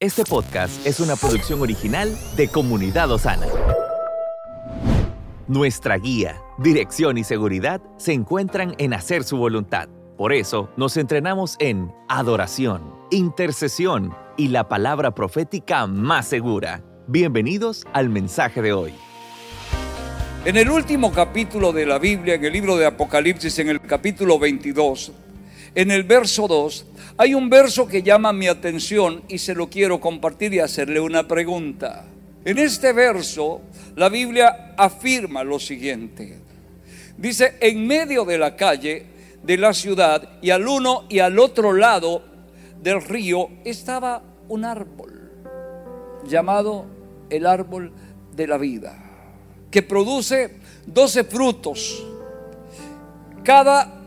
Este podcast es una producción original de Comunidad Osana. Nuestra guía, dirección y seguridad se encuentran en hacer su voluntad. Por eso nos entrenamos en adoración, intercesión y la palabra profética más segura. Bienvenidos al mensaje de hoy. En el último capítulo de la Biblia, en el libro de Apocalipsis, en el capítulo 22, en el verso 2, hay un verso que llama mi atención y se lo quiero compartir y hacerle una pregunta. En este verso, la Biblia afirma lo siguiente. Dice, en medio de la calle de la ciudad y al uno y al otro lado del río estaba un árbol llamado el árbol de la vida, que produce doce frutos. Cada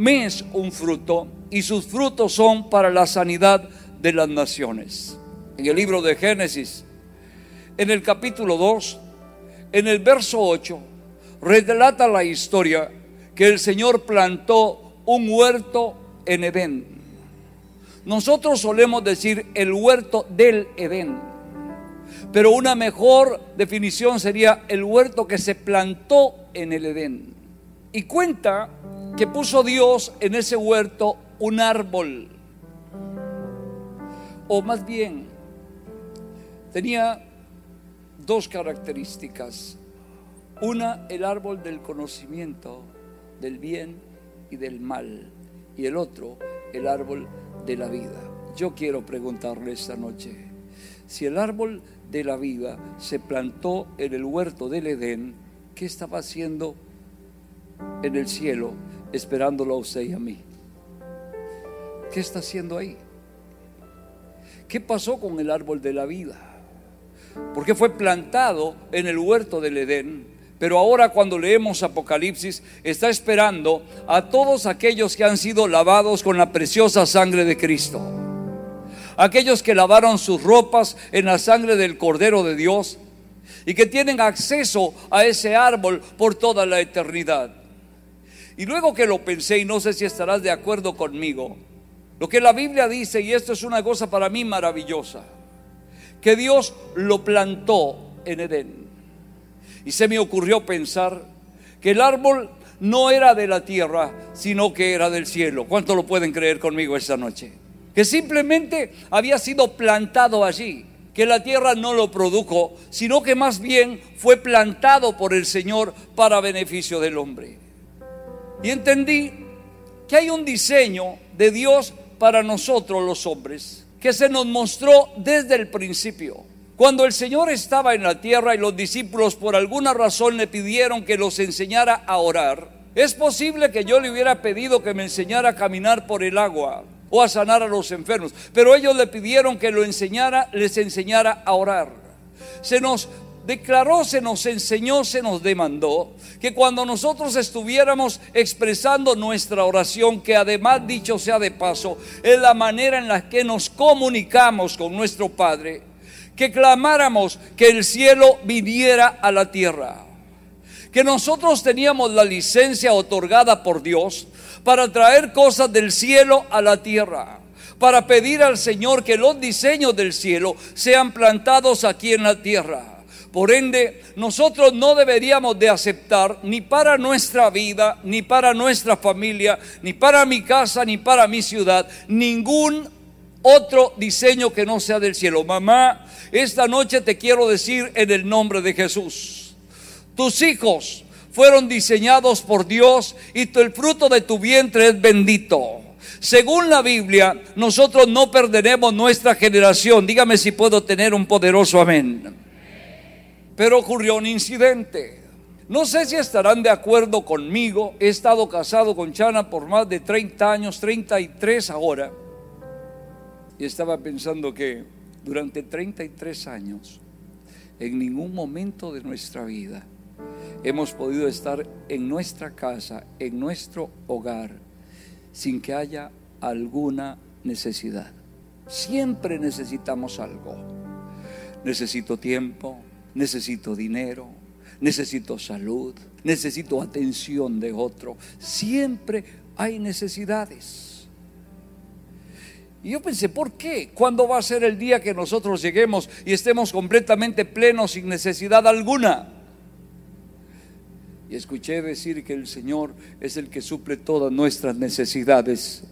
mes un fruto y sus frutos son para la sanidad de las naciones. En el libro de Génesis, en el capítulo 2, en el verso 8, relata la historia que el Señor plantó un huerto en Edén. Nosotros solemos decir el huerto del Edén, pero una mejor definición sería el huerto que se plantó en el Edén. Y cuenta que puso Dios en ese huerto un árbol. O más bien, tenía dos características. Una, el árbol del conocimiento del bien y del mal. Y el otro, el árbol de la vida. Yo quiero preguntarle esta noche, si el árbol de la vida se plantó en el huerto del Edén, ¿qué estaba haciendo en el cielo esperándolo a usted y a mí? ¿Qué está haciendo ahí? ¿Qué pasó con el árbol de la vida? Porque fue plantado en el huerto del Edén, pero ahora cuando leemos Apocalipsis está esperando a todos aquellos que han sido lavados con la preciosa sangre de Cristo. Aquellos que lavaron sus ropas en la sangre del Cordero de Dios y que tienen acceso a ese árbol por toda la eternidad. Y luego que lo pensé, y no sé si estarás de acuerdo conmigo, lo que la Biblia dice, y esto es una cosa para mí maravillosa, que Dios lo plantó en Edén. Y se me ocurrió pensar que el árbol no era de la tierra, sino que era del cielo. ¿Cuánto lo pueden creer conmigo esta noche? Que simplemente había sido plantado allí, que la tierra no lo produjo, sino que más bien fue plantado por el Señor para beneficio del hombre. Y entendí que hay un diseño de Dios para nosotros los hombres que se nos mostró desde el principio. Cuando el Señor estaba en la tierra y los discípulos por alguna razón le pidieron que los enseñara a orar, es posible que yo le hubiera pedido que me enseñara a caminar por el agua o a sanar a los enfermos, pero ellos le pidieron que lo enseñara, les enseñara a orar. Se nos declaró, se nos enseñó, se nos demandó que cuando nosotros estuviéramos expresando nuestra oración, que además dicho sea de paso, es la manera en la que nos comunicamos con nuestro Padre, que clamáramos que el cielo viniera a la tierra, que nosotros teníamos la licencia otorgada por Dios para traer cosas del cielo a la tierra para pedir al Señor que los diseños del cielo sean plantados aquí en la tierra. Por ende, nosotros no deberíamos de aceptar ni para nuestra vida, ni para nuestra familia, ni para mi casa, ni para mi ciudad, ningún otro diseño que no sea del cielo. Mamá, esta noche te quiero decir en el nombre de Jesús, tus hijos fueron diseñados por Dios y el fruto de tu vientre es bendito. Según la Biblia, nosotros no perderemos nuestra generación. Dígame si puedo tener un poderoso amén. Pero ocurrió un incidente. No sé si estarán de acuerdo conmigo. He estado casado con Chana por más de 30 años, 33 ahora. Y estaba pensando que durante 33 años, en ningún momento de nuestra vida, hemos podido estar en nuestra casa, en nuestro hogar, sin que haya alguna necesidad. Siempre necesitamos algo. Necesito tiempo, necesito dinero, necesito salud, necesito atención de otro. Siempre hay necesidades. Y yo pensé, ¿por qué? ¿Cuándo va a ser el día que nosotros lleguemos y estemos completamente plenos sin necesidad alguna? Y escuché decir que el Señor es el que suple todas nuestras necesidades.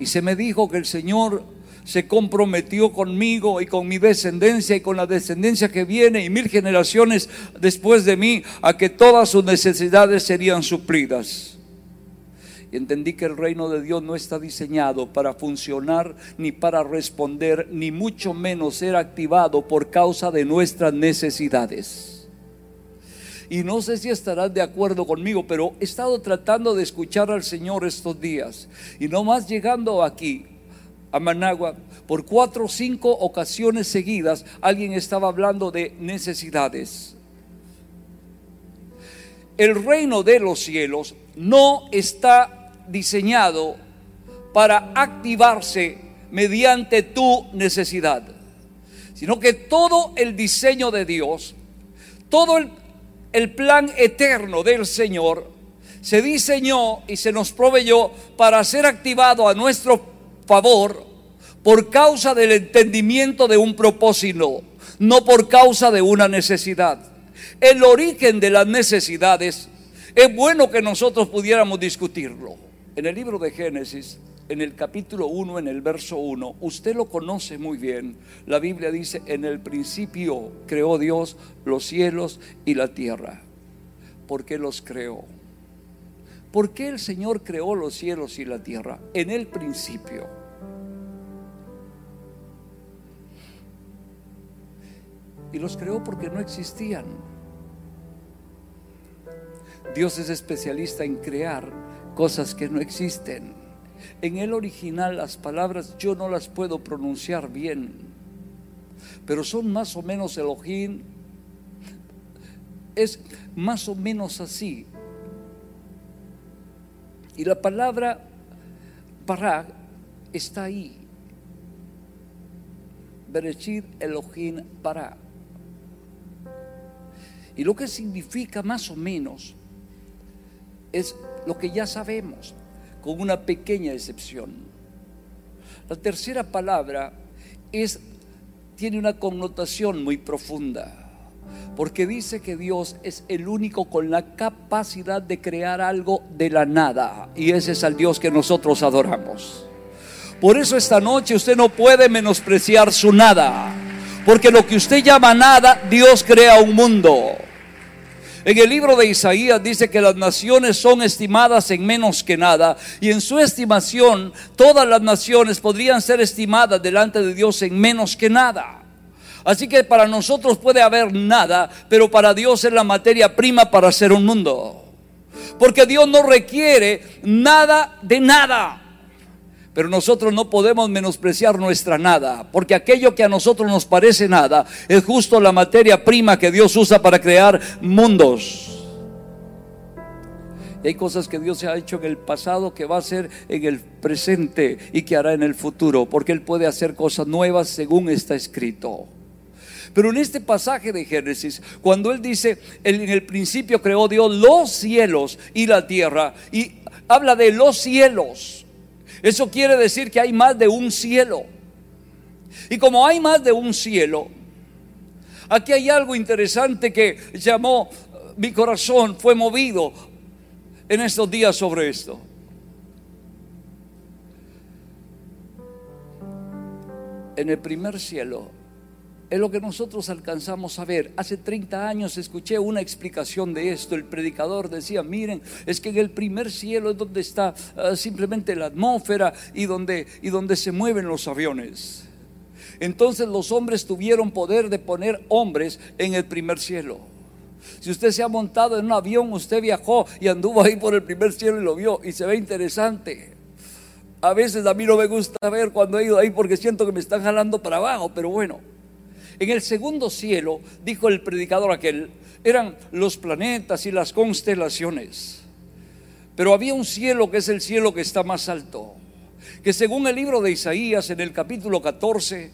Y se me dijo que el Señor se comprometió conmigo y con mi descendencia y con la descendencia que viene y mil generaciones después de mí a que todas sus necesidades serían suplidas. Y entendí que el reino de Dios no está diseñado para funcionar ni para responder, ni mucho menos ser activado por causa de nuestras necesidades. Y no sé si estarás de acuerdo conmigo, pero he estado tratando de escuchar al Señor estos días. Y no más llegando aquí, a Managua, por cuatro o cinco ocasiones seguidas alguien estaba hablando de necesidades. El reino de los cielos no está diseñado para activarse mediante tu necesidad, sino que todo el diseño de Dios, todo el, el plan eterno del Señor, se diseñó y se nos proveyó para ser activado a nuestro favor por causa del entendimiento de un propósito, no por causa de una necesidad. El origen de las necesidades es bueno que nosotros pudiéramos discutirlo. En el libro de Génesis, en el capítulo 1, en el verso 1, usted lo conoce muy bien. La Biblia dice, en el principio creó Dios los cielos y la tierra. ¿Por qué los creó? ¿Por qué el Señor creó los cielos y la tierra? En el principio. Y los creó porque no existían. Dios es especialista en crear cosas que no existen. En el original las palabras yo no las puedo pronunciar bien, pero son más o menos Elohim. Es más o menos así. Y la palabra para está ahí. Berechir Elohim para. Y lo que significa más o menos es lo que ya sabemos, con una pequeña excepción. La tercera palabra es, tiene una connotación muy profunda porque dice que Dios es el único con la capacidad de crear algo de la nada. Y ese es el Dios que nosotros adoramos. Por eso esta noche usted no puede menospreciar su nada. Porque lo que usted llama nada, Dios crea un mundo. En el libro de Isaías dice que las naciones son estimadas en menos que nada y en su estimación todas las naciones podrían ser estimadas delante de Dios en menos que nada. Así que para nosotros puede haber nada, pero para Dios es la materia prima para hacer un mundo. Porque Dios no requiere nada de nada. Pero nosotros no podemos menospreciar nuestra nada, porque aquello que a nosotros nos parece nada es justo la materia prima que Dios usa para crear mundos. Y hay cosas que Dios ha hecho en el pasado que va a hacer en el presente y que hará en el futuro, porque Él puede hacer cosas nuevas según está escrito. Pero en este pasaje de Génesis, cuando él dice, en el principio creó Dios los cielos y la tierra, y habla de los cielos, eso quiere decir que hay más de un cielo. Y como hay más de un cielo, aquí hay algo interesante que llamó mi corazón, fue movido en estos días sobre esto. En el primer cielo es lo que nosotros alcanzamos a ver. Hace 30 años escuché una explicación de esto. El predicador decía, miren, es que en el primer cielo es donde está ah, simplemente la atmósfera y donde, y donde se mueven los aviones. Entonces los hombres tuvieron poder de poner hombres en el primer cielo. Si usted se ha montado en un avión, usted viajó y anduvo ahí por el primer cielo y lo vio y se ve interesante. A veces a mí no me gusta ver cuando he ido ahí porque siento que me están jalando para abajo, pero bueno. En el segundo cielo, dijo el predicador aquel, eran los planetas y las constelaciones. Pero había un cielo que es el cielo que está más alto, que según el libro de Isaías en el capítulo 14,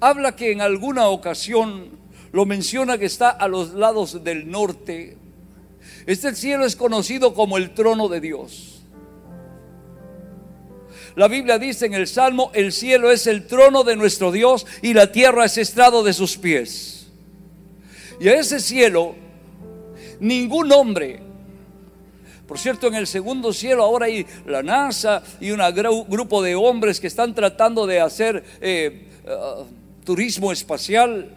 habla que en alguna ocasión lo menciona que está a los lados del norte. Este cielo es conocido como el trono de Dios. La Biblia dice en el Salmo, el cielo es el trono de nuestro Dios y la tierra es estrado de sus pies. Y a ese cielo, ningún hombre, por cierto, en el segundo cielo ahora hay la NASA y un grupo de hombres que están tratando de hacer eh, uh, turismo espacial.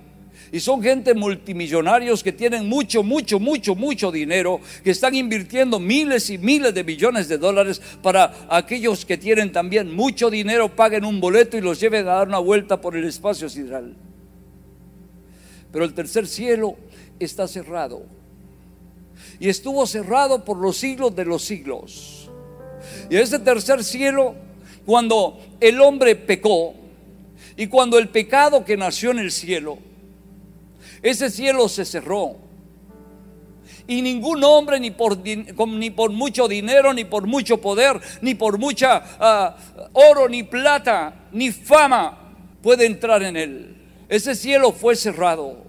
Y son gente multimillonarios que tienen mucho, mucho, mucho, mucho dinero, que están invirtiendo miles y miles de millones de dólares para aquellos que tienen también mucho dinero, paguen un boleto y los lleven a dar una vuelta por el espacio sideral. Pero el tercer cielo está cerrado. Y estuvo cerrado por los siglos de los siglos. Y ese tercer cielo, cuando el hombre pecó, y cuando el pecado que nació en el cielo, ese cielo se cerró. Y ningún hombre, ni por, ni por mucho dinero, ni por mucho poder, ni por mucha ah, oro, ni plata, ni fama, puede entrar en él. Ese cielo fue cerrado.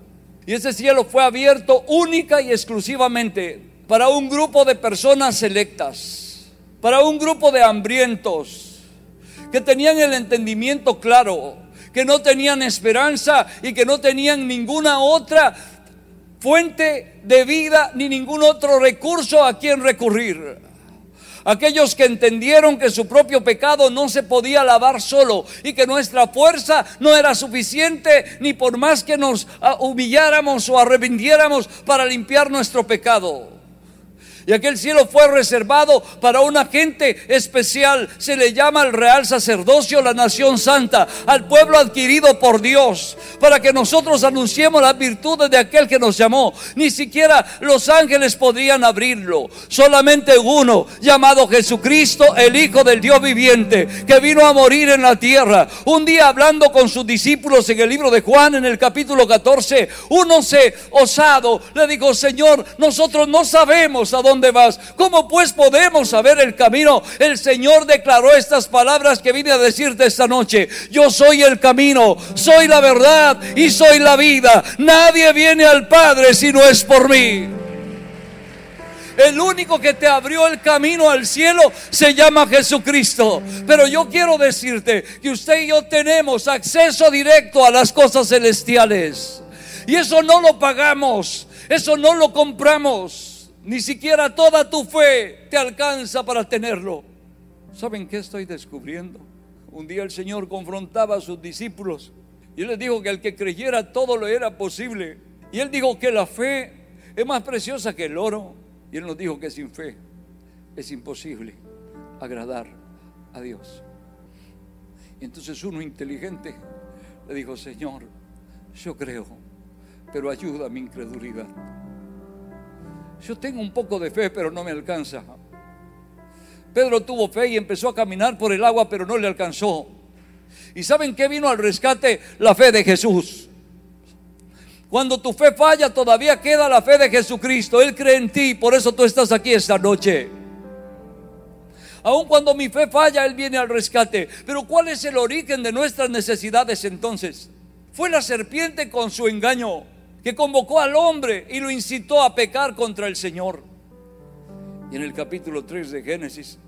Y ese cielo fue abierto única y exclusivamente para un grupo de personas selectas, para un grupo de hambrientos que tenían el entendimiento claro que no tenían esperanza y que no tenían ninguna otra fuente de vida ni ningún otro recurso a quien recurrir. Aquellos que entendieron que su propio pecado no se podía lavar solo y que nuestra fuerza no era suficiente ni por más que nos humilláramos o arrepintiéramos para limpiar nuestro pecado. Y aquel cielo fue reservado para una gente especial. Se le llama el real sacerdocio, la nación santa, al pueblo adquirido por Dios, para que nosotros anunciemos las virtudes de aquel que nos llamó. Ni siquiera los ángeles podrían abrirlo. Solamente uno, llamado Jesucristo, el Hijo del Dios viviente, que vino a morir en la tierra. Un día hablando con sus discípulos en el libro de Juan, en el capítulo 14, uno se osado le dijo, Señor, nosotros no sabemos a dónde dónde vas. ¿Cómo pues podemos saber el camino? El Señor declaró estas palabras que vine a decirte esta noche. Yo soy el camino, soy la verdad y soy la vida. Nadie viene al Padre si no es por mí. El único que te abrió el camino al cielo se llama Jesucristo. Pero yo quiero decirte que usted y yo tenemos acceso directo a las cosas celestiales. Y eso no lo pagamos, eso no lo compramos. Ni siquiera toda tu fe te alcanza para tenerlo. ¿Saben qué estoy descubriendo? Un día el Señor confrontaba a sus discípulos y les dijo que el que creyera todo lo era posible. Y él dijo que la fe es más preciosa que el oro. Y él nos dijo que sin fe es imposible agradar a Dios. Y entonces uno inteligente le dijo, Señor, yo creo, pero ayuda a mi incredulidad. Yo tengo un poco de fe, pero no me alcanza. Pedro tuvo fe y empezó a caminar por el agua, pero no le alcanzó. ¿Y saben qué vino al rescate? La fe de Jesús. Cuando tu fe falla, todavía queda la fe de Jesucristo. Él cree en ti, por eso tú estás aquí esta noche. Aun cuando mi fe falla, Él viene al rescate. Pero ¿cuál es el origen de nuestras necesidades entonces? Fue la serpiente con su engaño que convocó al hombre y lo incitó a pecar contra el Señor. Y en el capítulo 3 de Génesis,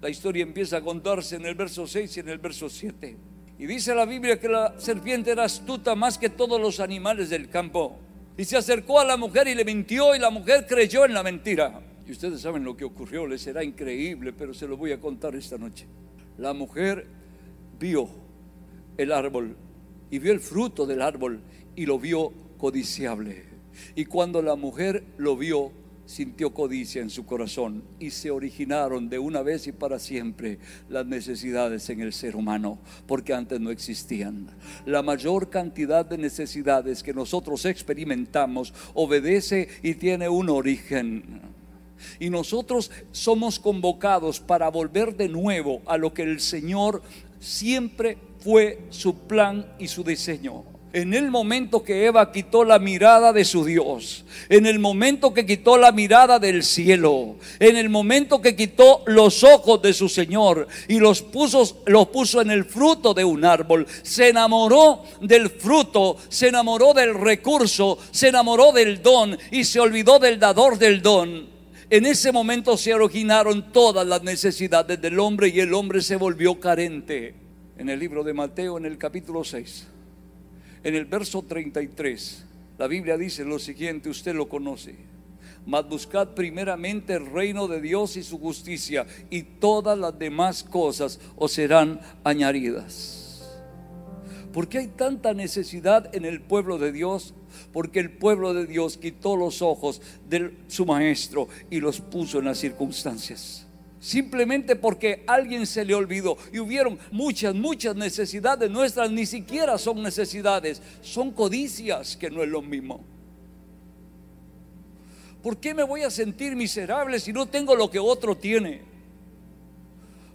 la historia empieza a contarse en el verso 6 y en el verso 7. Y dice la Biblia que la serpiente era astuta más que todos los animales del campo. Y se acercó a la mujer y le mintió y la mujer creyó en la mentira. Y ustedes saben lo que ocurrió, les será increíble, pero se lo voy a contar esta noche. La mujer vio el árbol y vio el fruto del árbol y lo vio codiciable. Y cuando la mujer lo vio, sintió codicia en su corazón y se originaron de una vez y para siempre las necesidades en el ser humano, porque antes no existían. La mayor cantidad de necesidades que nosotros experimentamos obedece y tiene un origen. Y nosotros somos convocados para volver de nuevo a lo que el Señor siempre fue su plan y su diseño. En el momento que Eva quitó la mirada de su Dios, en el momento que quitó la mirada del cielo, en el momento que quitó los ojos de su Señor y los puso, los puso en el fruto de un árbol, se enamoró del fruto, se enamoró del recurso, se enamoró del don y se olvidó del dador del don. En ese momento se originaron todas las necesidades del hombre y el hombre se volvió carente. En el libro de Mateo, en el capítulo 6, en el verso 33, la Biblia dice lo siguiente, usted lo conoce. Mas buscad primeramente el reino de Dios y su justicia, y todas las demás cosas os serán añadidas. ¿Por qué hay tanta necesidad en el pueblo de Dios? Porque el pueblo de Dios quitó los ojos de su maestro y los puso en las circunstancias. Simplemente porque alguien se le olvidó y hubieron muchas, muchas necesidades nuestras, ni siquiera son necesidades, son codicias que no es lo mismo. ¿Por qué me voy a sentir miserable si no tengo lo que otro tiene?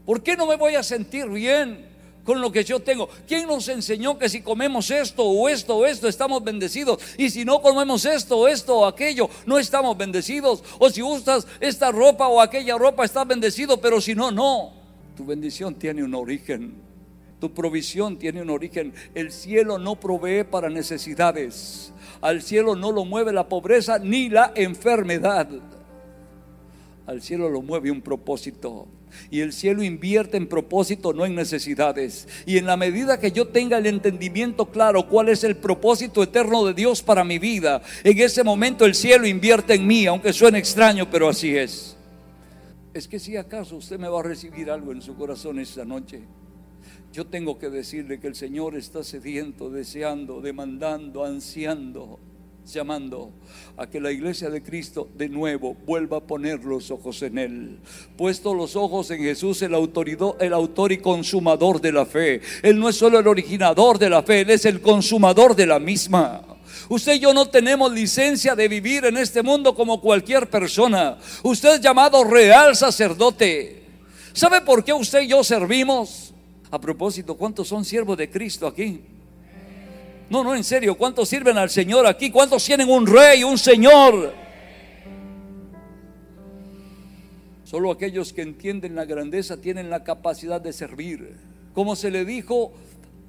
¿Por qué no me voy a sentir bien con lo que yo tengo. ¿Quién nos enseñó que si comemos esto o esto o esto estamos bendecidos? Y si no comemos esto o esto o aquello, no estamos bendecidos. O si usas esta ropa o aquella ropa, estás bendecido, pero si no, no. Tu bendición tiene un origen. Tu provisión tiene un origen. El cielo no provee para necesidades. Al cielo no lo mueve la pobreza ni la enfermedad. Al cielo lo mueve un propósito. Y el cielo invierte en propósito, no en necesidades. Y en la medida que yo tenga el entendimiento claro cuál es el propósito eterno de Dios para mi vida, en ese momento el cielo invierte en mí, aunque suene extraño, pero así es. Es que si acaso usted me va a recibir algo en su corazón esta noche, yo tengo que decirle que el Señor está sediento, deseando, demandando, ansiando llamando a que la iglesia de Cristo de nuevo vuelva a poner los ojos en Él. Puesto los ojos en Jesús, el, el autor y consumador de la fe. Él no es solo el originador de la fe, Él es el consumador de la misma. Usted y yo no tenemos licencia de vivir en este mundo como cualquier persona. Usted es llamado real sacerdote. ¿Sabe por qué usted y yo servimos? A propósito, ¿cuántos son siervos de Cristo aquí? No, no, en serio, ¿cuántos sirven al Señor aquí? ¿Cuántos tienen un rey, un Señor? Solo aquellos que entienden la grandeza tienen la capacidad de servir. Como se le dijo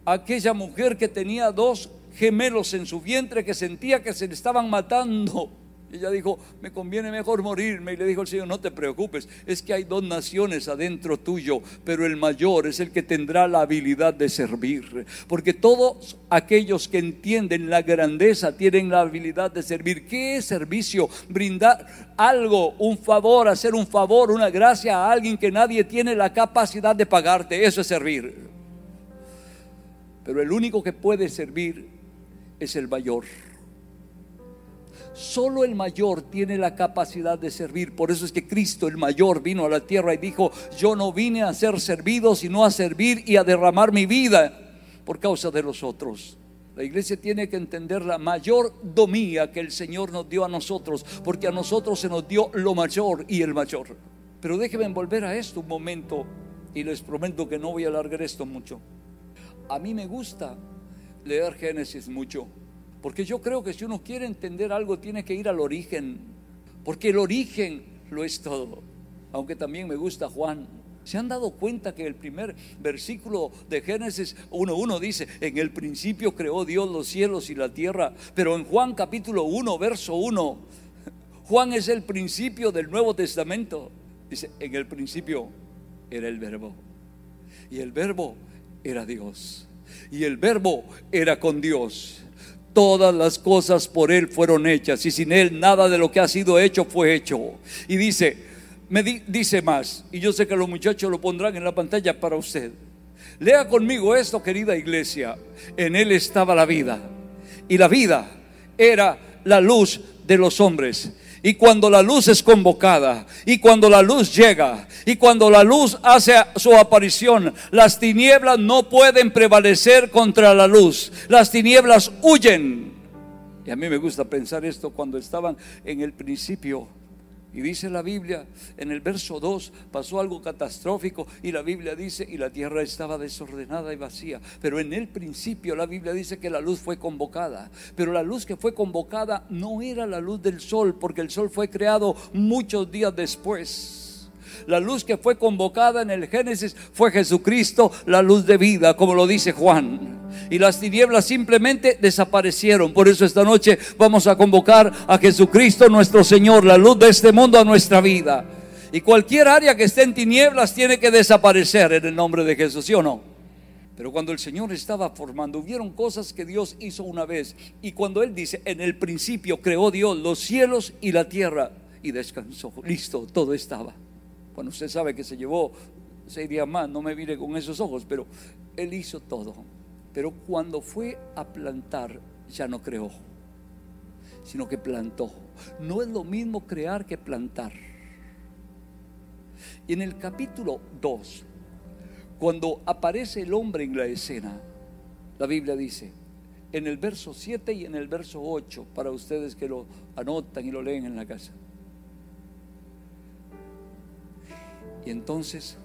a aquella mujer que tenía dos gemelos en su vientre que sentía que se le estaban matando. Ella dijo, me conviene mejor morirme. Y le dijo el Señor, no te preocupes, es que hay dos naciones adentro tuyo, pero el mayor es el que tendrá la habilidad de servir. Porque todos aquellos que entienden la grandeza tienen la habilidad de servir. ¿Qué es servicio? Brindar algo, un favor, hacer un favor, una gracia a alguien que nadie tiene la capacidad de pagarte. Eso es servir. Pero el único que puede servir es el mayor. Solo el mayor tiene la capacidad de servir. Por eso es que Cristo, el mayor, vino a la tierra y dijo, yo no vine a ser servido, sino a servir y a derramar mi vida por causa de los otros. La iglesia tiene que entender la mayor domía que el Señor nos dio a nosotros, porque a nosotros se nos dio lo mayor y el mayor. Pero déjenme volver a esto un momento y les prometo que no voy a alargar esto mucho. A mí me gusta leer Génesis mucho. Porque yo creo que si uno quiere entender algo tiene que ir al origen. Porque el origen lo es todo. Aunque también me gusta Juan. ¿Se han dado cuenta que el primer versículo de Génesis 1.1 dice, en el principio creó Dios los cielos y la tierra? Pero en Juan capítulo 1, verso 1, Juan es el principio del Nuevo Testamento. Dice, en el principio era el verbo. Y el verbo era Dios. Y el verbo era con Dios. Todas las cosas por Él fueron hechas y sin Él nada de lo que ha sido hecho fue hecho. Y dice, me dice más, y yo sé que los muchachos lo pondrán en la pantalla para usted. Lea conmigo esto, querida iglesia. En Él estaba la vida y la vida era la luz de los hombres. Y cuando la luz es convocada, y cuando la luz llega, y cuando la luz hace su aparición, las tinieblas no pueden prevalecer contra la luz. Las tinieblas huyen. Y a mí me gusta pensar esto cuando estaban en el principio y dice la Biblia, en el verso 2 pasó algo catastrófico y la Biblia dice, y la tierra estaba desordenada y vacía. Pero en el principio la Biblia dice que la luz fue convocada. Pero la luz que fue convocada no era la luz del sol, porque el sol fue creado muchos días después. La luz que fue convocada en el Génesis fue Jesucristo, la luz de vida, como lo dice Juan. Y las tinieblas simplemente desaparecieron. Por eso esta noche vamos a convocar a Jesucristo nuestro Señor, la luz de este mundo a nuestra vida. Y cualquier área que esté en tinieblas tiene que desaparecer en el nombre de Jesús, ¿sí o no? Pero cuando el Señor estaba formando, hubieron cosas que Dios hizo una vez. Y cuando Él dice, en el principio creó Dios los cielos y la tierra y descansó. Listo, todo estaba. Bueno, usted sabe que se llevó seis días más, no me mire con esos ojos, pero Él hizo todo. Pero cuando fue a plantar, ya no creó, sino que plantó. No es lo mismo crear que plantar. Y en el capítulo 2, cuando aparece el hombre en la escena, la Biblia dice, en el verso 7 y en el verso 8, para ustedes que lo anotan y lo leen en la casa. Y entonces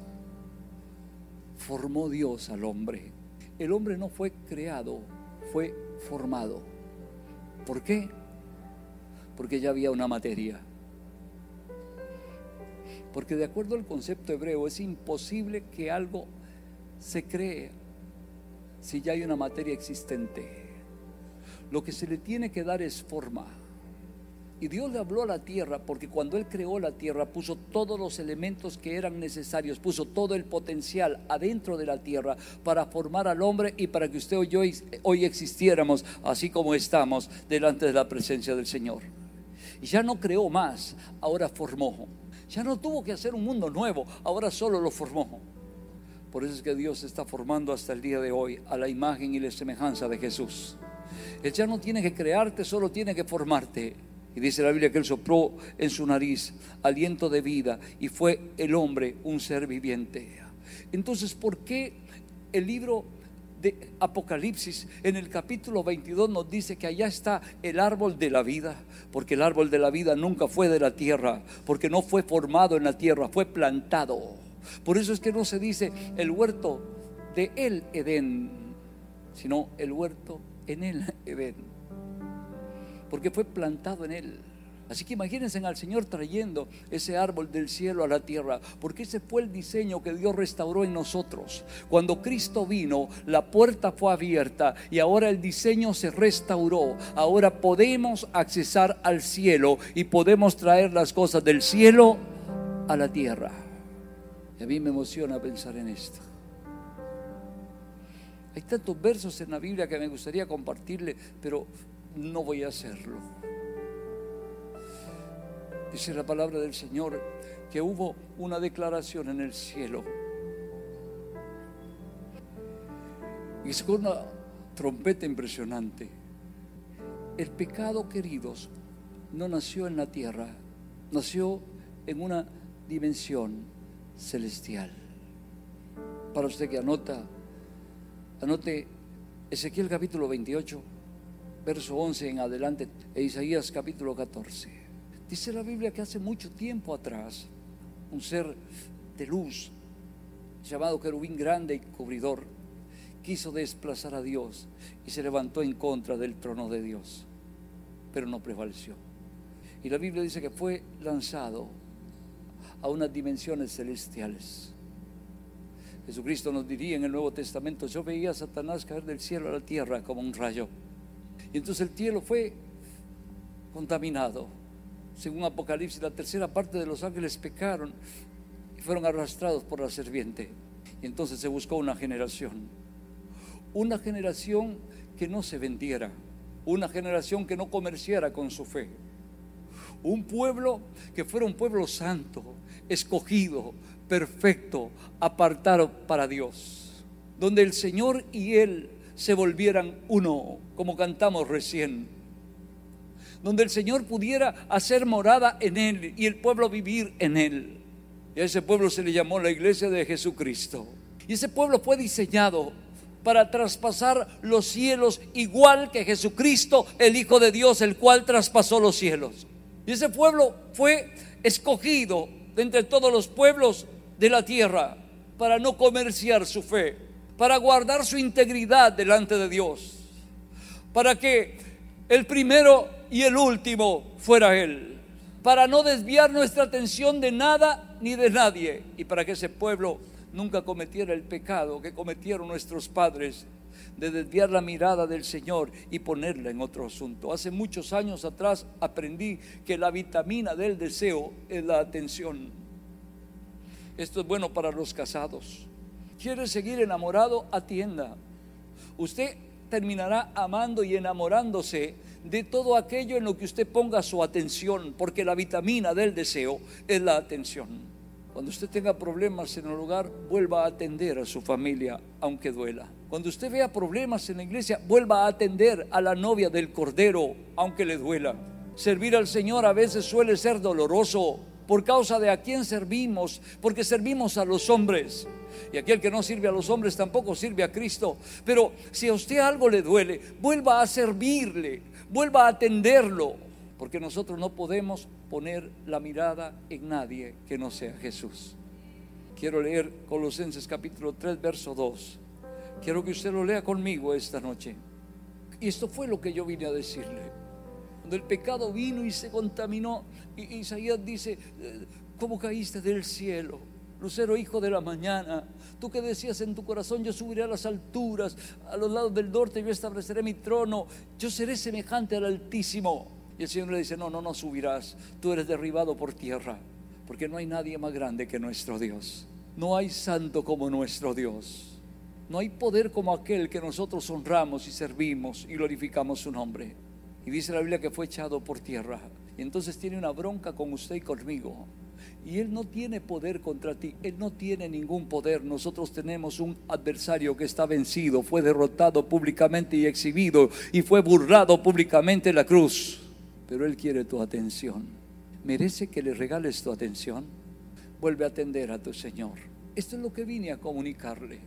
formó Dios al hombre. El hombre no fue creado, fue formado. ¿Por qué? Porque ya había una materia. Porque de acuerdo al concepto hebreo es imposible que algo se cree si ya hay una materia existente. Lo que se le tiene que dar es forma. Y Dios le habló a la tierra porque cuando Él creó la tierra puso todos los elementos que eran necesarios, puso todo el potencial adentro de la tierra para formar al hombre y para que usted y yo hoy existiéramos así como estamos delante de la presencia del Señor. Y ya no creó más, ahora formó. Ya no tuvo que hacer un mundo nuevo, ahora solo lo formó. Por eso es que Dios está formando hasta el día de hoy a la imagen y la semejanza de Jesús. Él ya no tiene que crearte, solo tiene que formarte. Y dice la Biblia que Él sopló en su nariz aliento de vida y fue el hombre un ser viviente. Entonces, ¿por qué el libro de Apocalipsis en el capítulo 22 nos dice que allá está el árbol de la vida? Porque el árbol de la vida nunca fue de la tierra, porque no fue formado en la tierra, fue plantado. Por eso es que no se dice el huerto de el Edén, sino el huerto en el Edén. Porque fue plantado en él. Así que imagínense al Señor trayendo ese árbol del cielo a la tierra, porque ese fue el diseño que Dios restauró en nosotros. Cuando Cristo vino, la puerta fue abierta y ahora el diseño se restauró. Ahora podemos accesar al cielo y podemos traer las cosas del cielo a la tierra. Y a mí me emociona pensar en esto. Hay tantos versos en la Biblia que me gustaría compartirle, pero no voy a hacerlo. Dice la palabra del Señor que hubo una declaración en el cielo. Y es una trompeta impresionante. El pecado, queridos, no nació en la tierra, nació en una dimensión celestial. Para usted que anota, anote Ezequiel capítulo 28, verso 11 en adelante, e Isaías capítulo 14. Dice la Biblia que hace mucho tiempo atrás, un ser de luz, llamado querubín grande y cubridor, quiso desplazar a Dios y se levantó en contra del trono de Dios, pero no prevaleció. Y la Biblia dice que fue lanzado a unas dimensiones celestiales. Jesucristo nos diría en el Nuevo Testamento, yo veía a Satanás caer del cielo a la tierra como un rayo. Y entonces el cielo fue contaminado. Según Apocalipsis, la tercera parte de los ángeles pecaron y fueron arrastrados por la serpiente. Y entonces se buscó una generación. Una generación que no se vendiera. Una generación que no comerciara con su fe. Un pueblo que fuera un pueblo santo, escogido, perfecto, apartado para Dios. Donde el Señor y Él se volvieran uno, como cantamos recién. Donde el Señor pudiera hacer morada en Él y el pueblo vivir en Él. Y a ese pueblo se le llamó la iglesia de Jesucristo. Y ese pueblo fue diseñado para traspasar los cielos igual que Jesucristo, el Hijo de Dios, el cual traspasó los cielos. Y ese pueblo fue escogido de entre todos los pueblos de la tierra para no comerciar su fe, para guardar su integridad delante de Dios, para que el primero y el último fuera Él. para no desviar nuestra atención de nada ni de nadie y para que ese pueblo nunca cometiera el pecado que cometieron nuestros padres de desviar la mirada del Señor y ponerla en otro asunto. Hace muchos años atrás aprendí que la vitamina del deseo es la atención. Esto es bueno para los casados. ¿Quiere seguir enamorado? Atienda. Usted terminará amando y enamorándose de todo aquello en lo que usted ponga su atención, porque la vitamina del deseo es la atención. Cuando usted tenga problemas en el hogar, vuelva a atender a su familia, aunque duela. Cuando usted vea problemas en la iglesia, vuelva a atender a la novia del Cordero, aunque le duela. Servir al Señor a veces suele ser doloroso por causa de a quién servimos, porque servimos a los hombres. Y aquel que no sirve a los hombres tampoco sirve a Cristo. Pero si a usted algo le duele, vuelva a servirle, vuelva a atenderlo, porque nosotros no podemos poner la mirada en nadie que no sea Jesús. Quiero leer Colosenses capítulo 3, verso 2. Quiero que usted lo lea conmigo esta noche. Y esto fue lo que yo vine a decirle. Cuando el pecado vino y se contaminó, Isaías dice, eh, ¿cómo caíste del cielo? Lucero, hijo de la mañana, tú que decías en tu corazón, yo subiré a las alturas, a los lados del norte, yo estableceré mi trono, yo seré semejante al Altísimo. Y el Señor le dice, no, no, no subirás, tú eres derribado por tierra, porque no hay nadie más grande que nuestro Dios. No hay santo como nuestro Dios. No hay poder como aquel que nosotros honramos y servimos y glorificamos su nombre. Y dice la Biblia que fue echado por tierra. Y entonces tiene una bronca con usted y conmigo. Y Él no tiene poder contra ti, Él no tiene ningún poder. Nosotros tenemos un adversario que está vencido, fue derrotado públicamente y exhibido y fue burlado públicamente en la cruz pero Él quiere tu atención. ¿Merece que le regales tu atención? Vuelve a atender a tu Señor. Esto es lo que vine a comunicarle.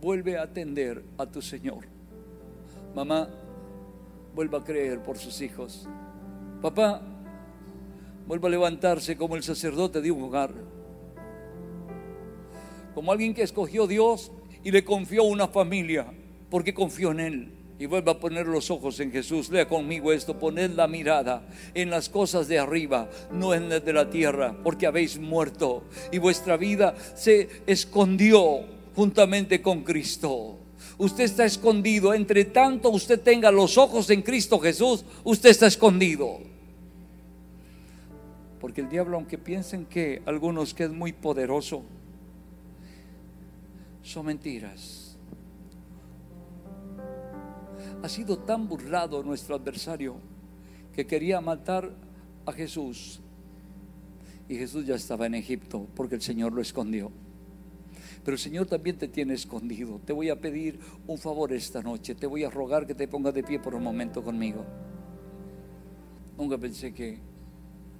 Vuelve a atender a tu Señor. Mamá, vuelva a creer por sus hijos. Papá, vuelva a levantarse como el sacerdote de un hogar. Como alguien que escogió Dios y le confió una familia porque confió en Él y vuelva a poner los ojos en Jesús. Lea conmigo esto, poned la mirada en las cosas de arriba, no en las de la tierra, porque habéis muerto y vuestra vida se escondió juntamente con Cristo. Usted está escondido, entre tanto usted tenga los ojos en Cristo Jesús, usted está escondido. Porque el diablo, aunque piensen que algunos que es muy poderoso, son mentiras ha sido tan burlado nuestro adversario que quería matar a Jesús. Y Jesús ya estaba en Egipto porque el Señor lo escondió. Pero el Señor también te tiene escondido. Te voy a pedir un favor esta noche. Te voy a rogar que te pongas de pie por un momento conmigo. Nunca pensé que,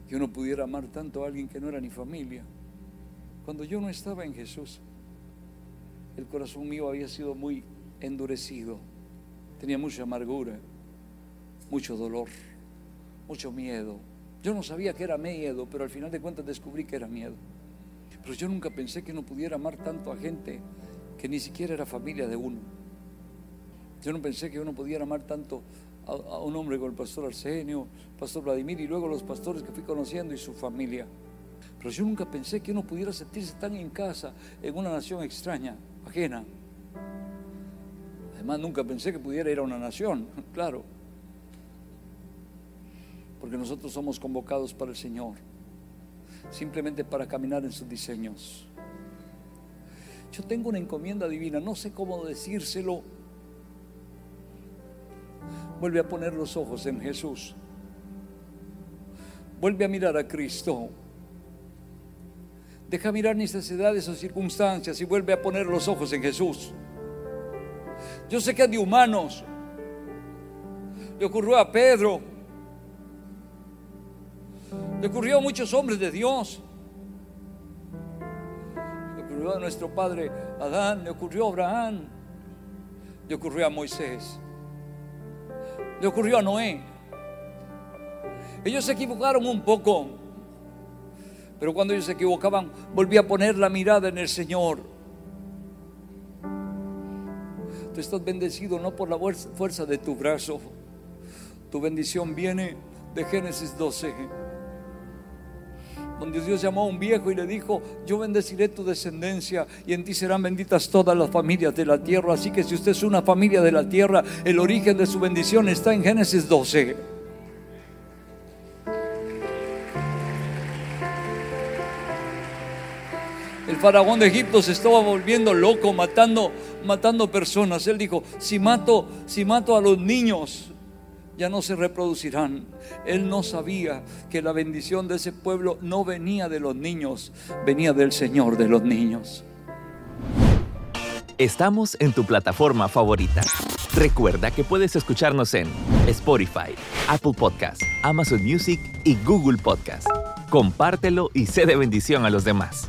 que uno pudiera amar tanto a alguien que no era ni familia. Cuando yo no estaba en Jesús, el corazón mío había sido muy endurecido Tenía mucha amargura, mucho dolor, mucho miedo. Yo no sabía que era miedo, pero al final de cuentas descubrí que era miedo. Pero yo nunca pensé que no pudiera amar tanto a gente que ni siquiera era familia de uno. Yo no pensé que uno pudiera amar tanto a, un hombre como el pastor Arsenio, pastor Vladimir y luego los pastores que fui conociendo y su familia. Pero yo nunca pensé que uno pudiera sentirse tan en casa en una nación extraña, ajena. Además, nunca pensé que pudiera ir a una nación, claro. Porque nosotros somos convocados para el Señor, simplemente para caminar en sus diseños. Yo tengo una encomienda divina, no sé cómo decírselo. Vuelve a poner los ojos en Jesús. Vuelve a mirar a Cristo. Deja mirar necesidades o circunstancias y vuelve a poner los ojos en Jesús. Yo sé que es de humanos. Le ocurrió a Pedro. Le ocurrió a muchos hombres de Dios. Le ocurrió a nuestro padre Adán. Le ocurrió a Abraham. Le ocurrió a Moisés. Le ocurrió a Noé. Ellos se equivocaron un poco. Pero cuando ellos se equivocaban, volví a poner la mirada en el Señor Tú estás bendecido no por la fuerza de tu brazo. Tu bendición viene de Génesis 12. Donde Dios llamó a un viejo y le dijo, yo bendeciré tu descendencia y en ti serán benditas todas las familias de la tierra. Así que si usted es una familia de la tierra, el origen de su bendición está en Génesis 12. El faraón de Egipto se estaba volviendo loco, matando, matando personas. Él dijo, si mato, si mato a los niños, ya no se reproducirán. Él no sabía que la bendición de ese pueblo no venía de los niños, venía del Señor de los niños. Estamos en tu plataforma favorita. Recuerda que puedes escucharnos en Spotify, Apple Podcast, Amazon Music y Google Podcast. Compártelo y sé de bendición a los demás.